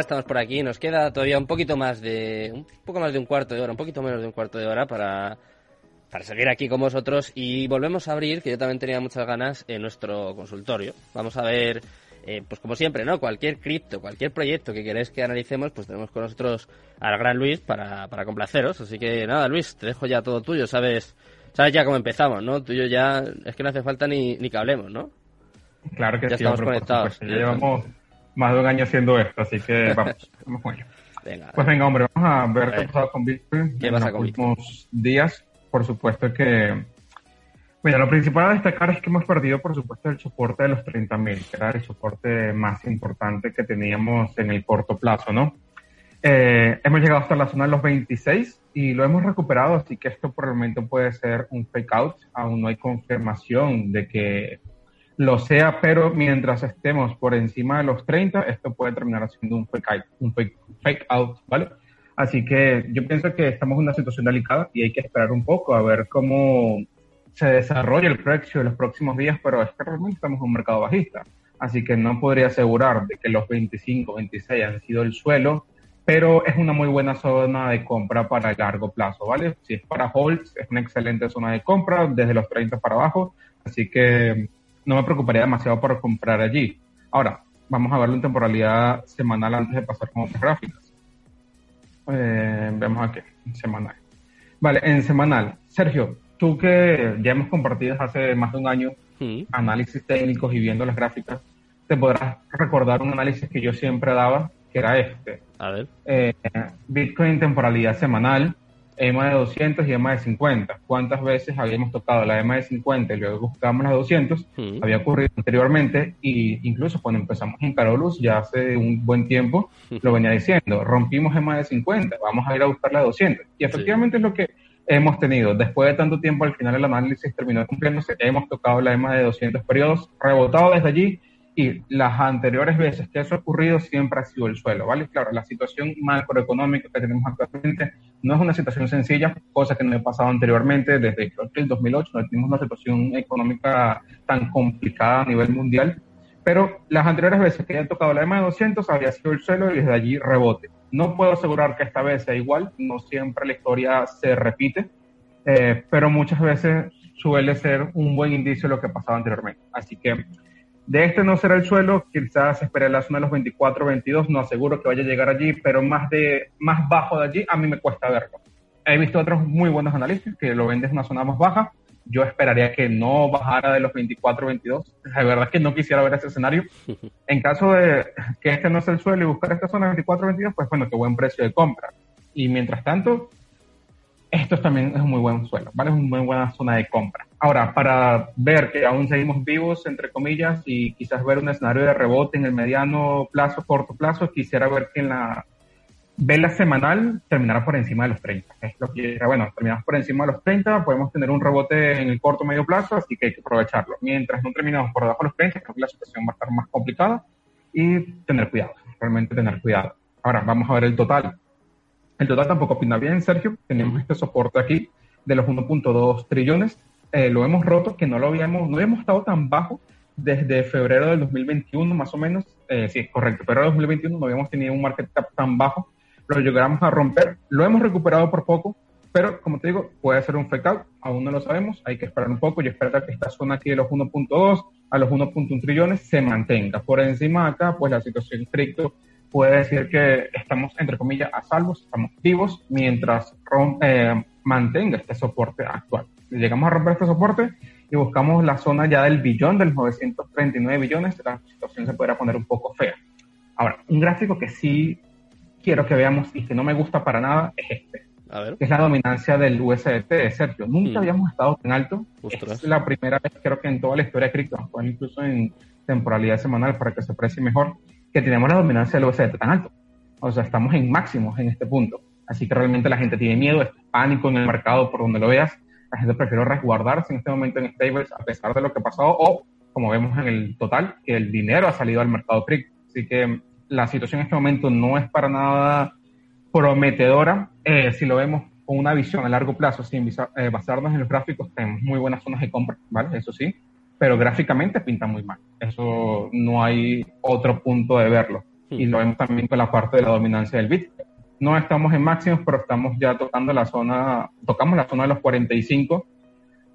Estamos por aquí, nos queda todavía un poquito más de un poco más de un cuarto de hora, un poquito menos de un cuarto de hora para para seguir aquí con vosotros y volvemos a abrir, que yo también tenía muchas ganas, en nuestro consultorio. Vamos a ver, eh, pues como siempre, ¿no? Cualquier cripto, cualquier proyecto que queréis que analicemos, pues tenemos con nosotros al gran Luis para, para complaceros. Así que nada, Luis, te dejo ya todo tuyo, sabes sabes ya cómo empezamos, ¿no? Tuyo ya, es que no hace falta ni, ni que hablemos, ¿no? Claro que ya sí, estamos hombre, conectados. Ya llevamos más de un año haciendo esto, así que vamos, vamos con ello. Venga, Pues venga, hombre, vamos a ver qué ha pasado con Bitcoin ¿Qué en los con Bitcoin? últimos días. Por supuesto que... Mira, lo principal a destacar es que hemos perdido, por supuesto, el soporte de los 30.000, que era el soporte más importante que teníamos en el corto plazo, ¿no? Eh, hemos llegado hasta la zona de los 26 y lo hemos recuperado, así que esto por el momento puede ser un fake out. Aún no hay confirmación de que lo sea, pero mientras estemos por encima de los 30, esto puede terminar siendo un fake out, un fake, fake out, ¿vale? Así que yo pienso que estamos en una situación delicada y hay que esperar un poco a ver cómo se desarrolla el precio en los próximos días, pero es que realmente estamos en un mercado bajista. Así que no podría asegurar de que los 25, 26 han sido el suelo, pero es una muy buena zona de compra para el largo plazo, ¿vale? Si es para holds, es una excelente zona de compra desde los 30 para abajo, así que no me preocuparía demasiado por comprar allí. Ahora, vamos a verlo en temporalidad semanal antes de pasar con otras gráficas. Eh, veamos aquí, en semanal. Vale, en semanal. Sergio, tú que ya hemos compartido hace más de un año análisis técnicos y viendo las gráficas, te podrás recordar un análisis que yo siempre daba, que era este. a ver. Eh, Bitcoin temporalidad semanal, EMA de 200 y EMA de 50. ¿Cuántas veces habíamos tocado la EMA de 50 y luego buscamos la de 200? Mm, Había ocurrido anteriormente y incluso cuando empezamos en Carolus ya hace un buen tiempo lo venía diciendo, rompimos EMA de 50, vamos a ir a buscar la de 200. Y efectivamente es lo que hemos tenido. Después de tanto tiempo, al final el análisis terminó cumpliéndose, hemos tocado la EMA de 200 periodos, rebotado desde allí y las anteriores veces que eso ha ocurrido siempre ha sido el suelo, ¿vale? Claro, la situación macroeconómica que tenemos actualmente no es una situación sencilla, cosa que no ha pasado anteriormente, desde creo que el 2008 no tenemos una situación económica tan complicada a nivel mundial, pero las anteriores veces que hayan tocado la EMA de 200 había sido el suelo y desde allí rebote. No puedo asegurar que esta vez sea igual, no siempre la historia se repite, eh, pero muchas veces suele ser un buen indicio de lo que pasaba anteriormente. Así que de este no será el suelo, quizás espere la zona de los 24, 22, no aseguro que vaya a llegar allí, pero más, de, más bajo de allí a mí me cuesta verlo. He visto otros muy buenos analistas que lo ven desde una zona más baja, yo esperaría que no bajara de los 24, 22. La verdad es que no quisiera ver ese escenario. En caso de que este no sea el suelo y buscar esta zona 24, 22, pues bueno, qué buen precio de compra. Y mientras tanto, esto también es un muy buen suelo, ¿vale? Es una muy buena zona de compra. Ahora, para ver que aún seguimos vivos, entre comillas, y quizás ver un escenario de rebote en el mediano plazo, corto plazo, quisiera ver que en la vela semanal terminara por encima de los 30. Es lo que, bueno, terminamos por encima de los 30, podemos tener un rebote en el corto medio plazo, así que hay que aprovecharlo. Mientras no terminamos por debajo de los 30, creo que la situación va a estar más complicada y tener cuidado, realmente tener cuidado. Ahora, vamos a ver el total. El total tampoco pinta bien, Sergio. Tenemos este soporte aquí de los 1.2 trillones. Eh, lo hemos roto, que no lo habíamos, no habíamos estado tan bajo desde febrero del 2021, más o menos. Eh, sí, correcto. Febrero del 2021 no habíamos tenido un market cap tan bajo. Lo llegamos a romper. Lo hemos recuperado por poco, pero como te digo, puede ser un fake out. Aún no lo sabemos. Hay que esperar un poco. Yo espero que esta zona aquí de los 1.2 a los 1.1 trillones se mantenga. Por encima de acá, pues la situación cripto puede decir que estamos, entre comillas, a salvo, estamos vivos, mientras rom- eh, mantenga este soporte actual. Llegamos a romper este soporte y buscamos la zona ya del billón, del 939 billones, la situación se podrá poner un poco fea. Ahora, un gráfico que sí quiero que veamos y que no me gusta para nada es este, A ver. que es la dominancia del USDT, Sergio. Nunca Mm. habíamos estado tan alto. Ostras. Es la primera vez, creo que en toda la historia de cripto, incluso en temporalidad semanal para que se aprecie mejor, que tenemos la dominancia del USDT tan alto. O sea, estamos en máximos en este punto. Así que realmente la gente tiene miedo, es pánico en el mercado por donde lo veas. La gente prefiere resguardarse en este momento en stables a pesar de lo que ha pasado o, como vemos en el total, que el dinero ha salido al mercado cripto. Así que la situación en este momento no es para nada prometedora. Eh, si lo vemos con una visión a largo plazo, sin eh, basarnos en los gráficos, tenemos muy buenas zonas de compra, ¿vale? Eso sí, pero gráficamente pinta muy mal. Eso no hay otro punto de verlo. y lo vemos también con la parte de la dominancia del Bitcoin. No estamos en máximos, pero estamos ya tocando la zona, tocamos la zona de los 45,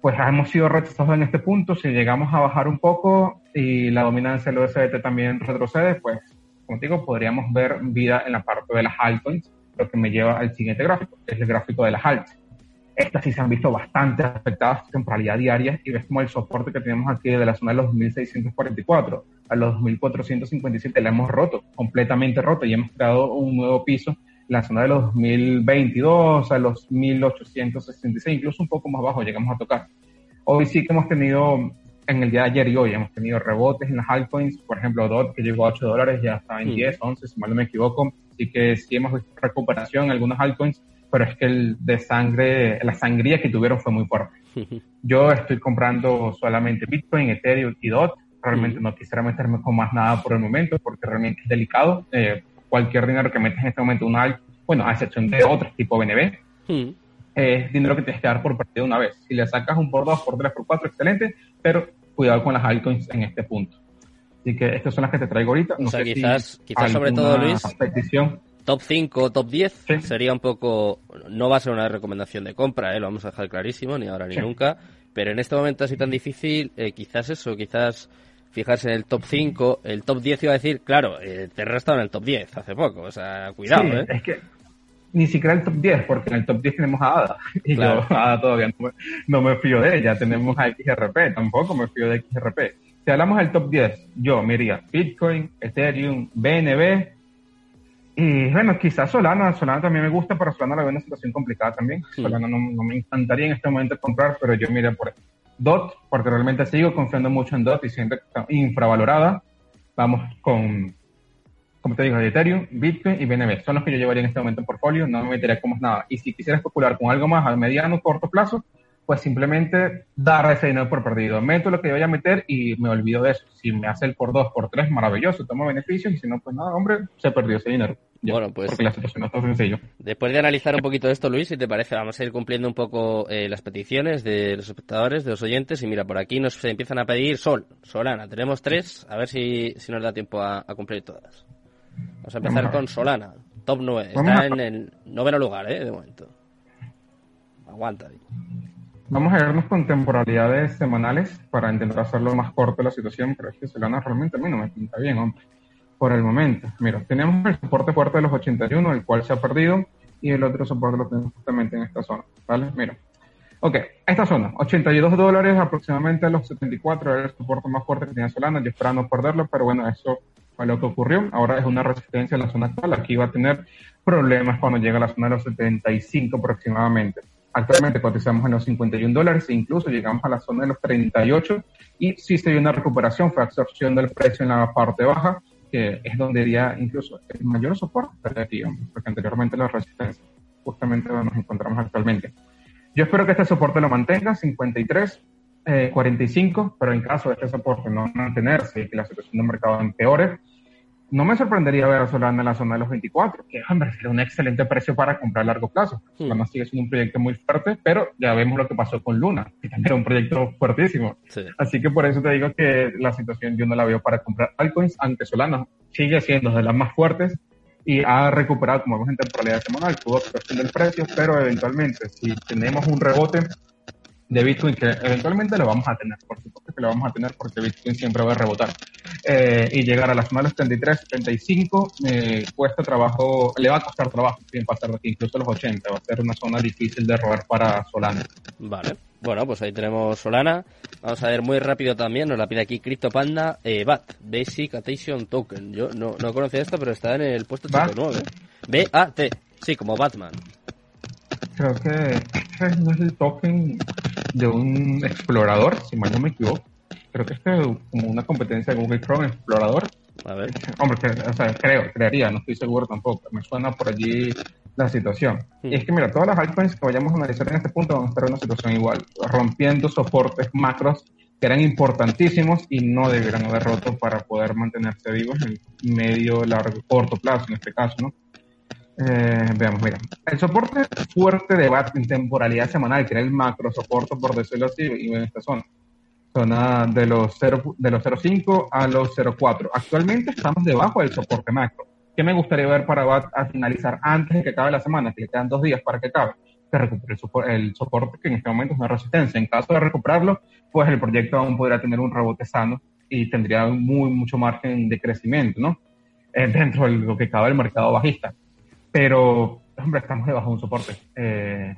pues hemos sido rechazados en este punto. Si llegamos a bajar un poco y la dominancia del USDT también retrocede, pues, como digo, podríamos ver vida en la parte de las altcoins, lo que me lleva al siguiente gráfico, que es el gráfico de las altas. Estas sí se han visto bastante afectadas en temporalidad diaria y ves como el soporte que tenemos aquí de la zona de los 2644 a los 2457 la hemos roto, completamente roto y hemos creado un nuevo piso la zona de los 2022 a los 1866, incluso un poco más bajo llegamos a tocar. Hoy sí que hemos tenido, en el día de ayer y hoy, hemos tenido rebotes en las altcoins, por ejemplo, DOT que llegó a 8 dólares, ya está en 10, 11, si mal no me equivoco, así que sí hemos visto recuperación en algunas altcoins, pero es que el de sangre, la sangría que tuvieron fue muy fuerte. Yo estoy comprando solamente Bitcoin, Ethereum y DOT. Realmente no quisiera meterme con más nada por el momento porque realmente es delicado. Eh, cualquier dinero que metes en este momento, una, bueno, a excepción de otros tipo BNB, es dinero que tienes que dar por perdido una vez. Si le sacas un por dos, por tres, por cuatro, excelente, pero cuidado con las altcoins en este punto. Así que estas son las que te traigo ahorita. No o sea, quizás, quizás sobre todo, Luis, petición top 5 top 10 sería un poco, no va a ser una recomendación de compra, ¿eh? lo vamos a dejar clarísimo, ni ahora ni nunca, pero en este momento así tan difícil, eh, quizás eso, quizás fijarse en el top 5, el top 10 iba a decir, claro, eh, te he estado en el top 10 hace poco, o sea, cuidado, ¿eh? Es que ni siquiera el top 10, porque en el top 10 tenemos a Ada, y yo Ada todavía no me, fío de ella, tenemos a XRP, tampoco me fío de XRP. Si hablamos del top 10, yo me Bitcoin, Ethereum, BNB, y bueno, quizás Solana, Solana también me gusta, pero Solana la veo en una situación complicada también. Solana no, me encantaría en este momento comprar, pero yo miré por DOT, porque realmente sigo confiando mucho en DOT y siento que está infravalorada. Vamos con, como te digo, Ethereum, Bitcoin y BNB. Son los que yo llevaría en este momento en portfolio, no me metería como nada. Y si quisiera especular con algo más a mediano, corto plazo, pues simplemente dar ese dinero por perdido. Meto lo que voy a meter y me olvido de eso. Si me hace el por dos, por tres, maravilloso, tomo beneficios y si no, pues nada, hombre, se perdió ese dinero bueno, pues. Porque la situación no está sencillo. Después de analizar un poquito esto, Luis, si te parece, vamos a ir cumpliendo un poco eh, las peticiones de los espectadores, de los oyentes. Y mira, por aquí nos empiezan a pedir Sol, Solana. Tenemos tres, a ver si, si nos da tiempo a, cumplir todas. Vamos a empezar con Solana, top 9. Está en el noveno lugar, ¿eh? De momento. Aguanta. Vamos a irnos con temporalidades semanales para intentar hacerlo más corto la situación, pero es que Solana realmente a mí no me pinta bien, hombre por el momento. Mira, tenemos el soporte fuerte de los 81, el cual se ha perdido, y el otro soporte lo tenemos justamente en esta zona, ¿vale? Mira. Ok, esta zona, 82 dólares aproximadamente a los 74, era el soporte más fuerte que tenía Solana, yo esperaba no perderlo, pero bueno, eso fue lo que ocurrió. Ahora es una resistencia en la zona actual, aquí va a tener problemas cuando llega a la zona de los 75 aproximadamente. Actualmente cotizamos en los 51 dólares e incluso llegamos a la zona de los 38 y sí se dio una recuperación, fue absorción del precio en la parte baja que es donde iría incluso el mayor soporte digamos, porque anteriormente la resistencia, justamente donde nos encontramos actualmente. Yo espero que este soporte lo mantenga, 53, 45, eh, pero en caso de este soporte no mantenerse y que la situación del mercado empeore, no me sorprendería ver a Solana en la zona de los 24, que hombre, sería un excelente precio para comprar a largo plazo. Solana sigue siendo un proyecto muy fuerte, pero ya vemos lo que pasó con Luna, que también era un proyecto fuertísimo. Así que por eso te digo que la situación yo no la veo para comprar altcoins, aunque Solana sigue siendo de las más fuertes y ha recuperado, como vemos en temporalidad semanal, tuvo actuación del precio, pero eventualmente, si tenemos un rebote de Bitcoin que eventualmente lo vamos a tener, por supuesto que lo vamos a tener porque Bitcoin siempre va a rebotar. Eh, y llegar a las finales 33, 35, eh, cuesta trabajo, le va a costar trabajo bien pasar de aquí, incluso los 80, va a ser una zona difícil de robar para Solana. Vale, bueno, pues ahí tenemos Solana. Vamos a ver muy rápido también, nos la pide aquí CryptoPanda, eh, BAT, Basic Attention Token. Yo no, no conocía esto, pero está en el puesto 89. B-A-T, sí, como Batman. Creo que no es el token de un explorador, si mal no me equivoco. Creo que es como una competencia de Google Chrome Explorador. A ver. Hombre, o sea, creo, crearía, no estoy seguro tampoco. Me suena por allí la situación. Y es que, mira, todas las altcoins que vayamos a analizar en este punto van a estar en una situación igual, rompiendo soportes macros que eran importantísimos y no debieran haber roto para poder mantenerse vivos en medio, largo, corto plazo, en este caso, ¿no? Eh, veamos, mira. El soporte fuerte de BAT en temporalidad semanal, que era el macro soporte, por decirlo así, y en esta zona. zona de los 0, de los 0.5 a los 0.4. Actualmente estamos debajo del soporte macro. ¿Qué me gustaría ver para BAT a finalizar antes de que acabe la semana? Que le quedan dos días para que acabe. Que recupere el, soporte, que en este momento es una resistencia. En caso de recuperarlo, pues el proyecto aún podría tener un rebote sano y tendría muy, mucho margen de crecimiento, ¿no? Eh, dentro de lo que cabe el mercado bajista. Pero, hombre, estamos debajo de un soporte. Eh,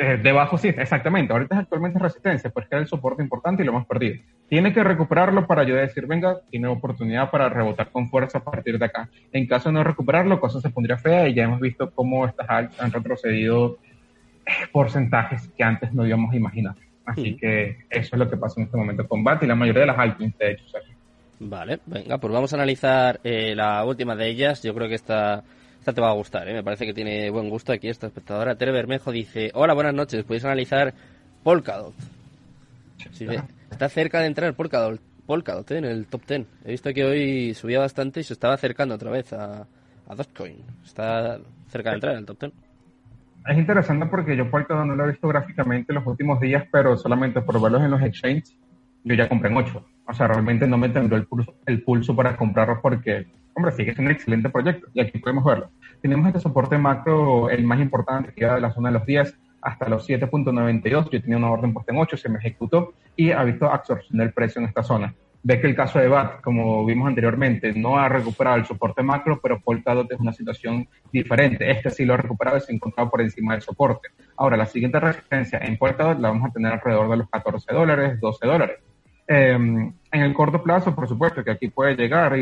eh, debajo sí, exactamente. Ahorita es actualmente resistencia, pues queda el soporte importante y lo hemos perdido. Tiene que recuperarlo para yo decir, venga, tiene oportunidad para rebotar con fuerza a partir de acá. En caso de no recuperarlo, cosa se pondría fea y ya hemos visto cómo estas altas han retrocedido eh, porcentajes que antes no íbamos a imaginar. Así que eso es lo que pasa en este momento con BAT y la mayoría de las altcoins, de hecho. Vale, venga, pues vamos a analizar eh, la última de ellas. Yo creo que esta te va a gustar, ¿eh? me parece que tiene buen gusto aquí esta espectadora. Tere Bermejo dice, hola, buenas noches, podéis analizar Polkadot. está cerca de entrar Polkadot, Polkadot ¿eh? en el top 10. He visto que hoy subía bastante y se estaba acercando otra vez a, a Dogecoin. Está cerca de entrar en el top 10. Es interesante porque yo Polkadot no lo he visto gráficamente en los últimos días, pero solamente por verlos en los exchanges, yo ya compré en 8. O sea, realmente no me tembló el pulso, el pulso para comprarlos porque hombre, sí que es un excelente proyecto y aquí podemos verlo. Tenemos este soporte macro, el más importante, que iba de la zona de los 10 hasta los 7.92. Yo tenía una orden puesta en 8, se me ejecutó y ha visto absorción del precio en esta zona. Ve que el caso de BAT, como vimos anteriormente, no ha recuperado el soporte macro, pero Polkadot es una situación diferente. Este sí lo ha recuperado y se ha encontrado por encima del soporte. Ahora, la siguiente resistencia en Polkadot la vamos a tener alrededor de los 14 dólares, 12 dólares. Em, en el corto plazo, por supuesto, que aquí puede llegar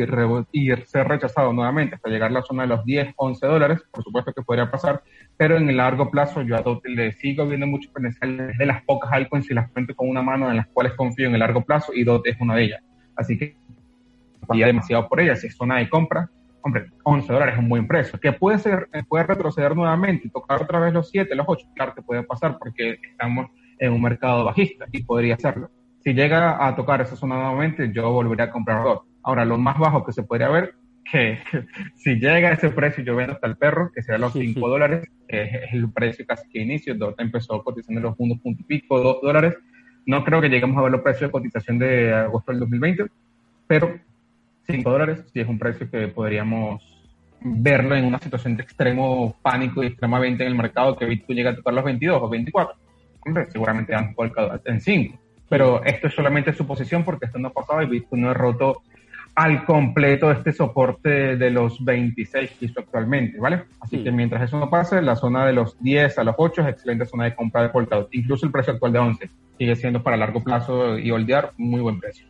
y, ser rechazado nuevamente hasta llegar a la zona de los 10, 11 dólares, por supuesto que podría pasar, pero en el largo plazo yo le sigo viendo mucho potencial de las pocas altcoins y las cuento con una mano en las cuales confío en el largo plazo y Dote es una de ellas. Así que demasiado por ella. Si es zona de compra, hombre, 11 dólares es un buen precio. Que puede ser, puede retroceder nuevamente y tocar otra vez los 7, los 8, claro que puede pasar porque estamos en un mercado bajista y podría hacerlo si llega a tocar esa zona nuevamente, yo volvería a comprar dos. Ahora, lo más bajo que se podría ver, que, si llega a ese precio, yo vendo hasta el perro, que será los 5 dólares, que es el precio casi que inicio, Dota empezó cotizando los 1 punto y pico, 2 dólares. No creo que lleguemos a ver los precios de cotización de agosto del 2020, pero 5 dólares sí es un precio que podríamos verlo en una situación de extremo pánico y extrema venta en el mercado que Bitcoin llega a tocar los 22 o 24. Hombre, seguramente han colocado en 5 pero esto es solamente suposición porque esto no ha pasado y Bitcoin no ha roto al completo este soporte de los 26 que hizo actualmente, ¿vale? Así que mientras eso no pase, la zona de los 10 a los 8 es excelente zona de compra de Polkadot. Incluso el precio actual de 11 sigue siendo para largo plazo y holdear muy buen precio.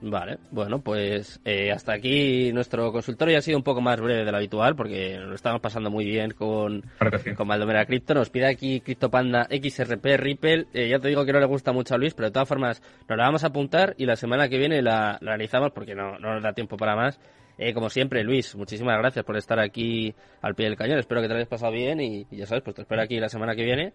Vale, bueno, pues eh, hasta aquí nuestro consultorio ha sido un poco más breve de lo habitual porque nos estamos pasando muy bien con, con Maldomera Crypto. Nos pide aquí CryptoPanda XRP Ripple. Eh, ya te digo que no le gusta mucho a Luis, pero de todas formas nos la vamos a apuntar y la semana que viene la, la analizamos porque no, no nos da tiempo para más. Eh, como siempre, Luis, muchísimas gracias por estar aquí al pie del cañón. Espero que te lo hayas pasado bien y, y ya sabes, pues te espero aquí la semana que viene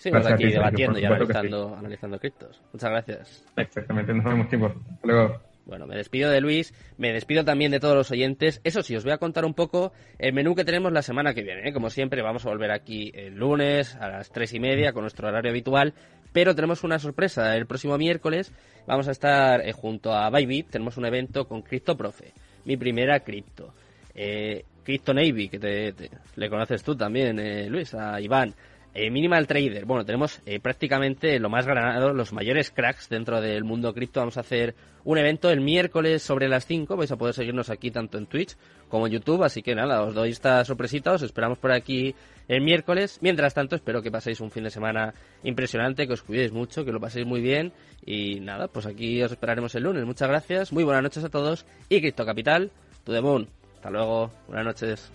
Seguimos aquí debatiendo y analizando, analizando criptos. Muchas gracias. Exactamente, nos vemos tiempo. Hasta luego. Bueno, me despido de Luis, me despido también de todos los oyentes. Eso sí, os voy a contar un poco el menú que tenemos la semana que viene. ¿eh? Como siempre, vamos a volver aquí el lunes a las tres y media con nuestro horario habitual. Pero tenemos una sorpresa. El próximo miércoles vamos a estar eh, junto a Bybit. Tenemos un evento con CryptoProfe, mi primera cripto. Eh, Crypto Navy, que te, le conoces tú también, eh, Luis, a Iván. Eh, Minimal Trader, bueno, tenemos eh, prácticamente lo más granado, los mayores cracks dentro del mundo cripto. Vamos a hacer un evento el miércoles sobre las 5. Vais a poder seguirnos aquí tanto en Twitch como en YouTube. Así que nada, os doy esta sorpresita. Os esperamos por aquí el miércoles. Mientras tanto, espero que paséis un fin de semana impresionante, que os cuidéis mucho, que lo paséis muy bien. Y nada, pues aquí os esperaremos el lunes. Muchas gracias, muy buenas noches a todos. Y Cripto Capital, moon. Hasta luego, buenas noches.